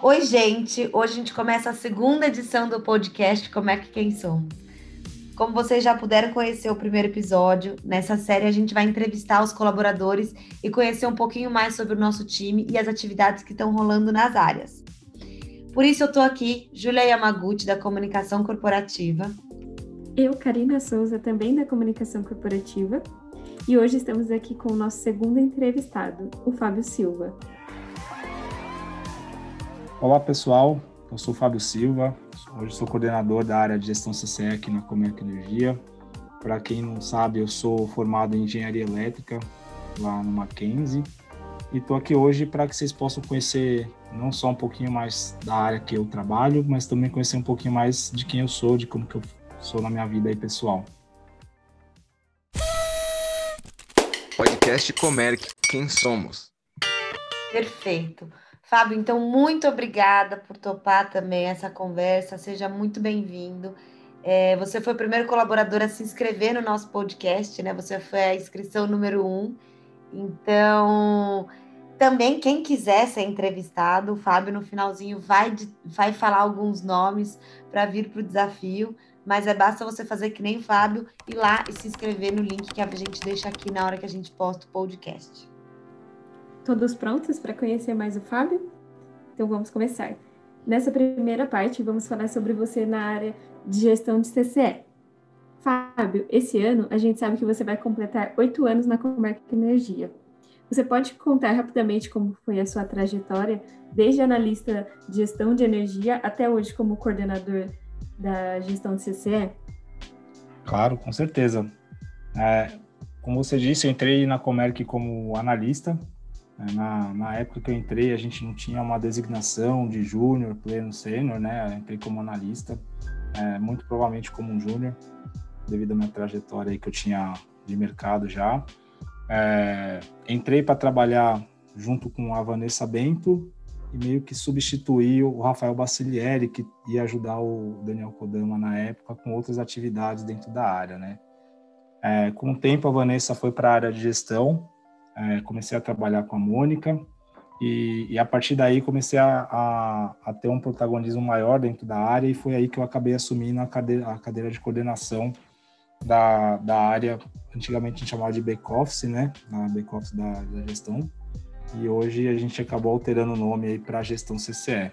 Oi, gente! Hoje a gente começa a segunda edição do podcast Como é que Quem Somos. Como vocês já puderam conhecer o primeiro episódio, nessa série a gente vai entrevistar os colaboradores e conhecer um pouquinho mais sobre o nosso time e as atividades que estão rolando nas áreas. Por isso eu estou aqui, Julia Yamaguchi, da Comunicação Corporativa. Eu, Karina Souza, também da Comunicação Corporativa. E hoje estamos aqui com o nosso segundo entrevistado, o Fábio Silva. Olá, pessoal. Eu sou o Fábio Silva. Hoje sou coordenador da área de gestão CCE aqui na Comerc Energia. Para quem não sabe, eu sou formado em engenharia elétrica lá no Mackenzie. E estou aqui hoje para que vocês possam conhecer não só um pouquinho mais da área que eu trabalho, mas também conhecer um pouquinho mais de quem eu sou, de como que eu sou na minha vida aí pessoal. Podcast Comerc, quem somos? Perfeito. Fábio, então, muito obrigada por topar também essa conversa. Seja muito bem-vindo. É, você foi o primeiro colaborador a se inscrever no nosso podcast, né? Você foi a inscrição número um. Então, também quem quiser ser entrevistado, o Fábio no finalzinho vai, vai falar alguns nomes para vir para o desafio. Mas é basta você fazer que nem o Fábio, ir lá e se inscrever no link que a gente deixa aqui na hora que a gente posta o podcast. Todos prontos para conhecer mais o Fábio? Então vamos começar. Nessa primeira parte, vamos falar sobre você na área de gestão de CCE. Fábio, esse ano a gente sabe que você vai completar oito anos na Comerc Energia. Você pode contar rapidamente como foi a sua trajetória, desde analista de gestão de energia até hoje como coordenador da gestão de CCE? Claro, com certeza. É, como você disse, eu entrei na Comerc como analista na, na época que eu entrei, a gente não tinha uma designação de júnior, pleno, sênior, né? Eu entrei como analista, é, muito provavelmente como um júnior, devido à minha trajetória aí que eu tinha de mercado já. É, entrei para trabalhar junto com a Vanessa Bento e meio que substituí o Rafael Bacilieri, que ia ajudar o Daniel Kodama na época com outras atividades dentro da área, né? É, com o tempo, a Vanessa foi para a área de gestão, é, comecei a trabalhar com a Mônica e, e a partir daí comecei a, a, a, ter um protagonismo maior dentro da área e foi aí que eu acabei assumindo a cadeira, a cadeira de coordenação da, da área, antigamente a gente chamava de back-office, né, na back-office da, da gestão, e hoje a gente acabou alterando o nome aí para gestão CCE.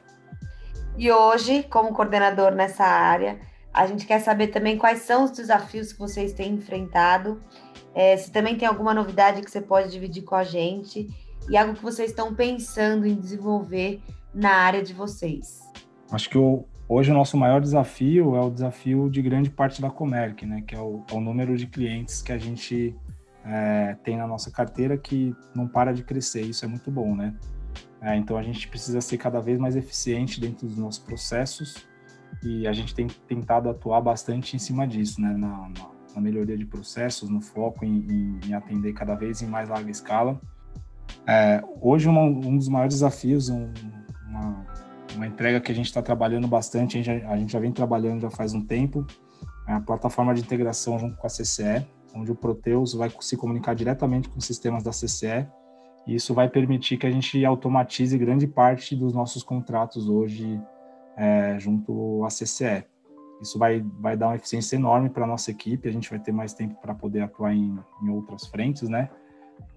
E hoje, como coordenador nessa área, a gente quer saber também quais são os desafios que vocês têm enfrentado é, se também tem alguma novidade que você pode dividir com a gente e algo que vocês estão pensando em desenvolver na área de vocês. Acho que o, hoje o nosso maior desafio é o desafio de grande parte da Comerc, né? Que é o, é o número de clientes que a gente é, tem na nossa carteira que não para de crescer. Isso é muito bom, né? É, então a gente precisa ser cada vez mais eficiente dentro dos nossos processos e a gente tem tentado atuar bastante em cima disso, né? Na, na na melhoria de processos, no foco em, em, em atender cada vez em mais larga escala. É, hoje, um dos maiores desafios, um, uma, uma, entrega que a gente está trabalhando bastante, a gente, já, a gente, já, vem trabalhando já faz um tempo, é a plataforma de integração junto com a CCE, onde o Proteus vai se comunicar diretamente com os sistemas da CCE, e isso vai permitir que a gente automatize grande parte dos nossos contratos hoje é, junto à CCE. Isso vai, vai dar uma eficiência enorme para a nossa equipe, a gente vai ter mais tempo para poder atuar em, em outras frentes, né?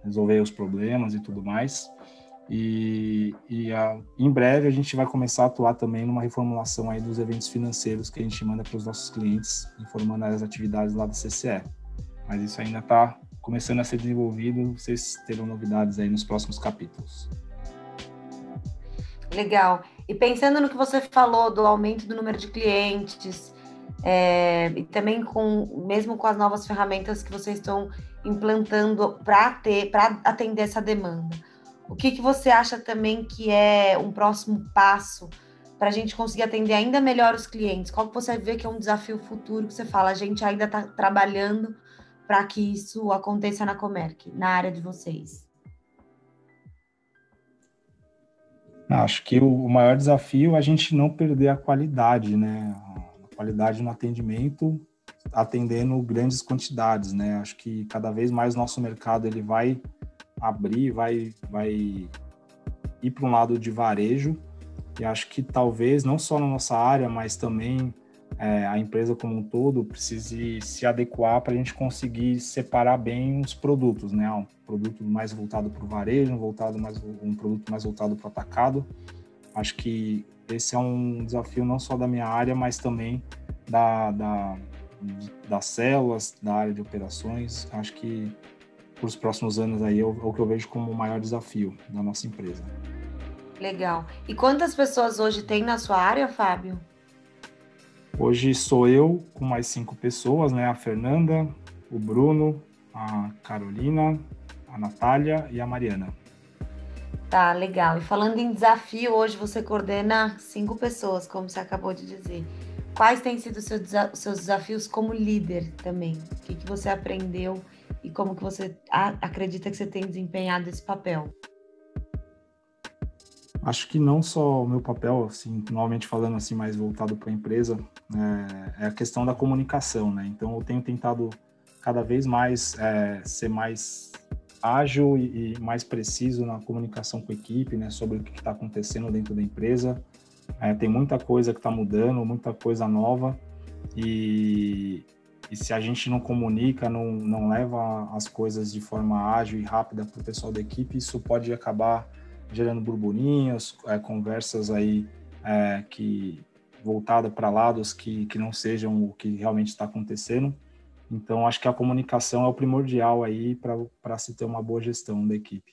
Resolver os problemas e tudo mais. E, e a, em breve a gente vai começar a atuar também numa reformulação aí dos eventos financeiros que a gente manda para os nossos clientes, informando as atividades lá da CCE. Mas isso ainda está começando a ser desenvolvido, vocês terão novidades aí nos próximos capítulos. Legal. E pensando no que você falou do aumento do número de clientes, é, e também com mesmo com as novas ferramentas que vocês estão implantando para ter para atender essa demanda. O que, que você acha também que é um próximo passo para a gente conseguir atender ainda melhor os clientes? Qual que você vê que é um desafio futuro que você fala, a gente ainda está trabalhando para que isso aconteça na Comerc, na área de vocês? Acho que o maior desafio é a gente não perder a qualidade, né? A qualidade no atendimento, atendendo grandes quantidades, né? Acho que cada vez mais nosso mercado ele vai abrir, vai, vai ir para um lado de varejo E acho que talvez, não só na nossa área, mas também é, a empresa como um todo precise se adequar para a gente conseguir separar bem os produtos, né? Um produto mais voltado para o varejo, um, voltado mais, um produto mais voltado para o atacado. Acho que esse é um desafio não só da minha área, mas também da, da, das células, da área de operações. Acho que para os próximos anos aí é é o que eu vejo como o maior desafio da nossa empresa. Legal. E quantas pessoas hoje tem na sua área, Fábio? Hoje sou eu com mais cinco pessoas, né? A Fernanda, o Bruno, a Carolina, a Natália e a Mariana. Tá, legal. E falando em desafio, hoje você coordena cinco pessoas, como você acabou de dizer. Quais têm sido os seus, desafios como líder também? O que, que você aprendeu e como que você acredita que você tem desempenhado esse papel? Acho que não só o meu papel, assim, normalmente falando assim mais voltado para a empresa, é, é, a questão da comunicação, né? Então eu tenho tentado cada vez mais é, ser mais ágil e, e, mais preciso na comunicação com a equipe, né? Sobre o que está acontecendo dentro da empresa. É, tem muita coisa que está mudando, muita coisa nova e, e se a gente não comunica, não, não leva as coisas de forma ágil e rápida para o pessoal da equipe, isso pode acabar gerando burburinhos, é, conversas aí é, que voltada para lados que, que não sejam o que realmente está acontecendo. Então, acho que a comunicação é o primordial aí para se ter uma boa gestão da equipe.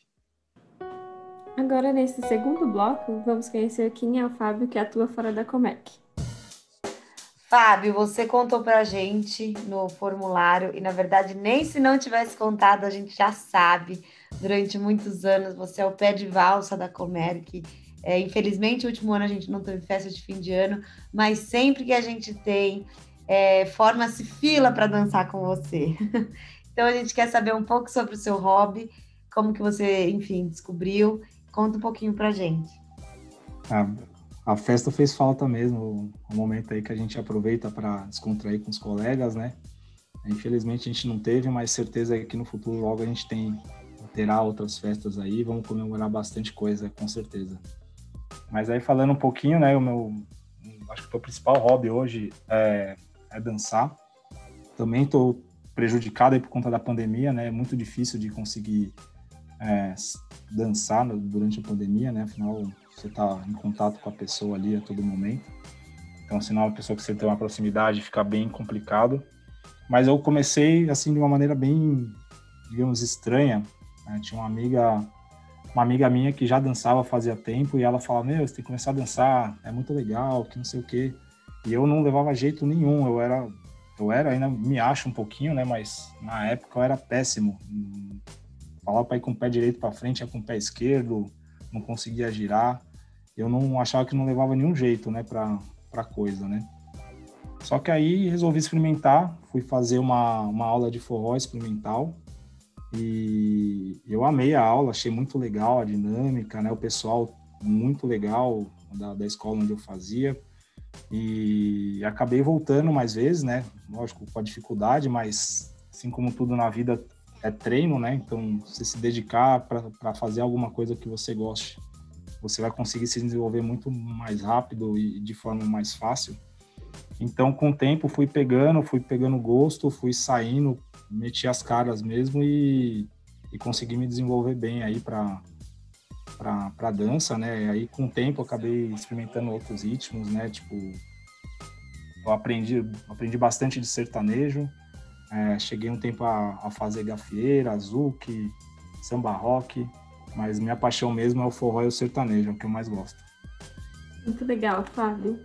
Agora, nesse segundo bloco, vamos conhecer quem é o Fábio que atua fora da Comec. Fábio, você contou para a gente no formulário, e na verdade, nem se não tivesse contado, a gente já sabe durante muitos anos. Você é o pé de valsa da Comerc. É, infelizmente, o último ano a gente não teve festa de fim de ano, mas sempre que a gente tem, é, forma-se fila para dançar com você. então a gente quer saber um pouco sobre o seu hobby, como que você, enfim, descobriu. Conta um pouquinho para gente. A, a festa fez falta mesmo, o momento aí que a gente aproveita para descontrair com os colegas, né? Infelizmente a gente não teve, mas certeza que no futuro logo a gente tem terá outras festas aí, vamos comemorar bastante coisa, com certeza. Mas aí falando um pouquinho, né, o meu, acho que o principal hobby hoje é, é dançar. Também estou prejudicado aí por conta da pandemia, né, é muito difícil de conseguir é, dançar durante a pandemia, né, afinal você está em contato com a pessoa ali a todo momento. Então, se não é uma pessoa que você tem uma proximidade, fica bem complicado. Mas eu comecei assim de uma maneira bem, digamos, estranha, né? Tinha uma amiga, uma amiga minha que já dançava fazia tempo e ela falava, meu, você tem que começar a dançar, é muito legal, que não sei o quê. E eu não levava jeito nenhum, eu era, eu era, ainda me acho um pouquinho, né, mas na época eu era péssimo. Falava para ir com o pé direito para frente, ia com o pé esquerdo, não conseguia girar. Eu não achava que não levava nenhum jeito, né, para para coisa, né? Só que aí resolvi experimentar, fui fazer uma, uma aula de forró experimental e eu amei a aula, achei muito legal a dinâmica, né? O pessoal muito legal da, da escola onde eu fazia. E acabei voltando mais vezes, né? Lógico, com a dificuldade, mas assim como tudo na vida é treino, né? Então, você se dedicar para fazer alguma coisa que você goste, você vai conseguir se desenvolver muito mais rápido e de forma mais fácil. Então, com o tempo, fui pegando, fui pegando gosto, fui saindo, meti as caras mesmo e, e consegui me desenvolver bem aí para para dança, né? Aí com o tempo acabei experimentando outros ritmos, né? Tipo, eu aprendi aprendi bastante de sertanejo. É, cheguei um tempo a, a fazer gafieira, zouk, samba rock, mas minha paixão mesmo é o forró e o sertanejo, é o que eu mais gosto. Muito legal, Fábio.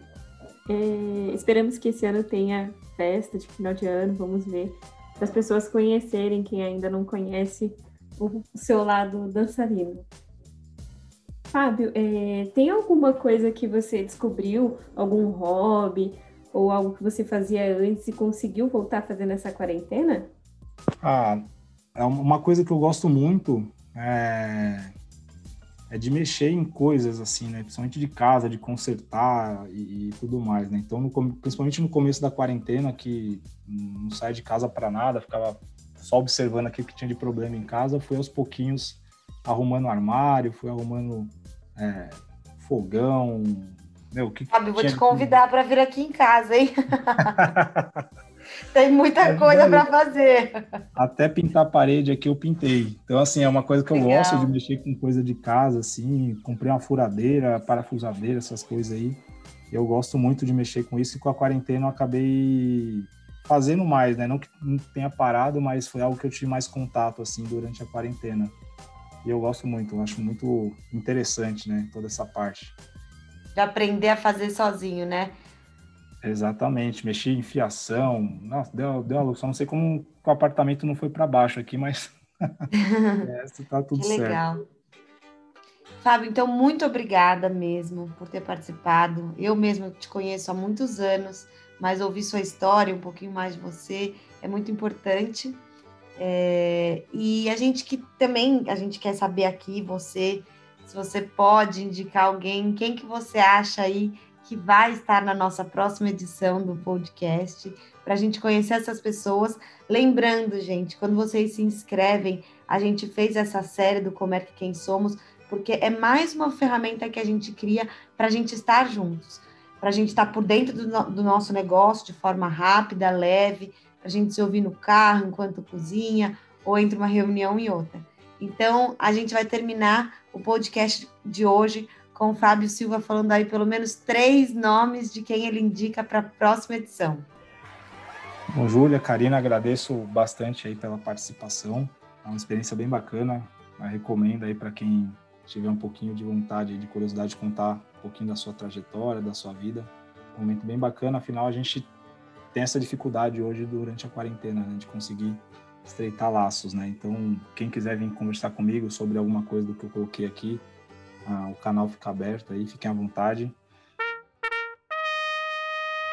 É, esperamos que esse ano tenha festa de final de ano, vamos ver para as pessoas conhecerem quem ainda não conhece o seu lado dançarino. Fábio, é, tem alguma coisa que você descobriu, algum hobby ou algo que você fazia antes e conseguiu voltar a fazer nessa quarentena? Ah, é uma coisa que eu gosto muito é, é de mexer em coisas assim, né? Principalmente de casa, de consertar e, e tudo mais, né? Então, no, principalmente no começo da quarentena, que não saía de casa para nada, ficava só observando aquilo que tinha de problema em casa, fui aos pouquinhos arrumando armário, fui arrumando é, fogão. Meu, que Fábio, vou te convidar para vir aqui em casa, hein? Tem muita é coisa para fazer. Até pintar a parede aqui eu pintei. Então, assim, é uma coisa que eu Legal. gosto de mexer com coisa de casa, assim. Comprei uma furadeira, parafusadeira, essas coisas aí. Eu gosto muito de mexer com isso e com a quarentena eu acabei fazendo mais, né? Não que não tenha parado, mas foi algo que eu tive mais contato, assim, durante a quarentena. E eu gosto muito, eu acho muito interessante, né? Toda essa parte. De aprender a fazer sozinho, né? Exatamente, mexi em fiação. Nossa, deu, deu a luz. Só não sei como o apartamento não foi para baixo aqui, mas é, tá tudo que certo. Legal. Fábio, então muito obrigada mesmo por ter participado. Eu mesmo te conheço há muitos anos, mas ouvir sua história, um pouquinho mais de você, é muito importante. É, e a gente que também a gente quer saber aqui você se você pode indicar alguém, quem que você acha aí que vai estar na nossa próxima edição do podcast, para a gente conhecer essas pessoas. Lembrando, gente, quando vocês se inscrevem, a gente fez essa série do Como é que Quem Somos, porque é mais uma ferramenta que a gente cria para a gente estar juntos, para a gente estar por dentro do, no, do nosso negócio de forma rápida, leve, para a gente se ouvir no carro enquanto cozinha ou entre uma reunião e outra. Então, a gente vai terminar o podcast de hoje com o Fábio Silva falando aí pelo menos três nomes de quem ele indica para a próxima edição. Bom, Júlia, Karina, agradeço bastante aí pela participação. É uma experiência bem bacana. Eu recomendo aí para quem tiver um pouquinho de vontade, de curiosidade de contar um pouquinho da sua trajetória, da sua vida. Um momento bem bacana. Afinal, a gente tem essa dificuldade hoje durante a quarentena, né, de conseguir estreitar laços, né? Então, quem quiser vir conversar comigo sobre alguma coisa do que eu coloquei aqui, ah, o canal fica aberto aí, fiquem à vontade.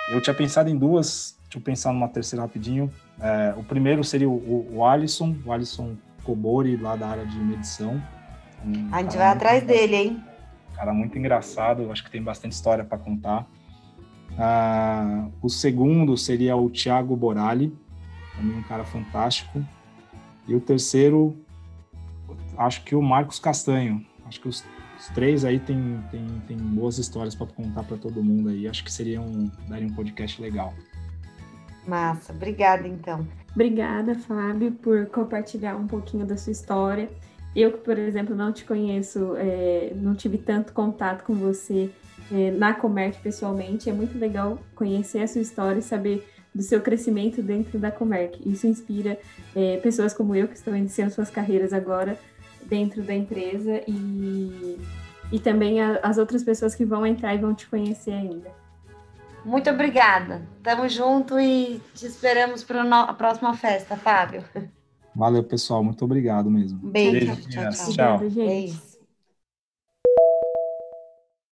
Eu tinha pensado em duas, deixa eu pensar numa terceira rapidinho. É, o primeiro seria o, o Alisson, o Alisson Cobori, lá da área de medição. Um a gente vai atrás dele, hein? Cara muito engraçado, acho que tem bastante história para contar. Ah, o segundo seria o Thiago Borali, também um cara fantástico. E o terceiro, acho que o Marcos Castanho. Acho que os os três aí tem, tem, tem boas histórias para contar para todo mundo aí. Acho que seria um, daria um podcast legal. Massa, obrigada então. Obrigada, Fábio, por compartilhar um pouquinho da sua história. Eu que, por exemplo, não te conheço, é, não tive tanto contato com você é, na Comerc pessoalmente, é muito legal conhecer a sua história e saber do seu crescimento dentro da Comerc. Isso inspira é, pessoas como eu que estão iniciando suas carreiras agora dentro da empresa e, e também a, as outras pessoas que vão entrar e vão te conhecer ainda. Muito obrigada. Tamo junto e te esperamos para a próxima festa, Fábio. Valeu, pessoal. Muito obrigado mesmo. Beijo. Beijo tchau, tchau. tchau. Obrigada, gente. Beijo.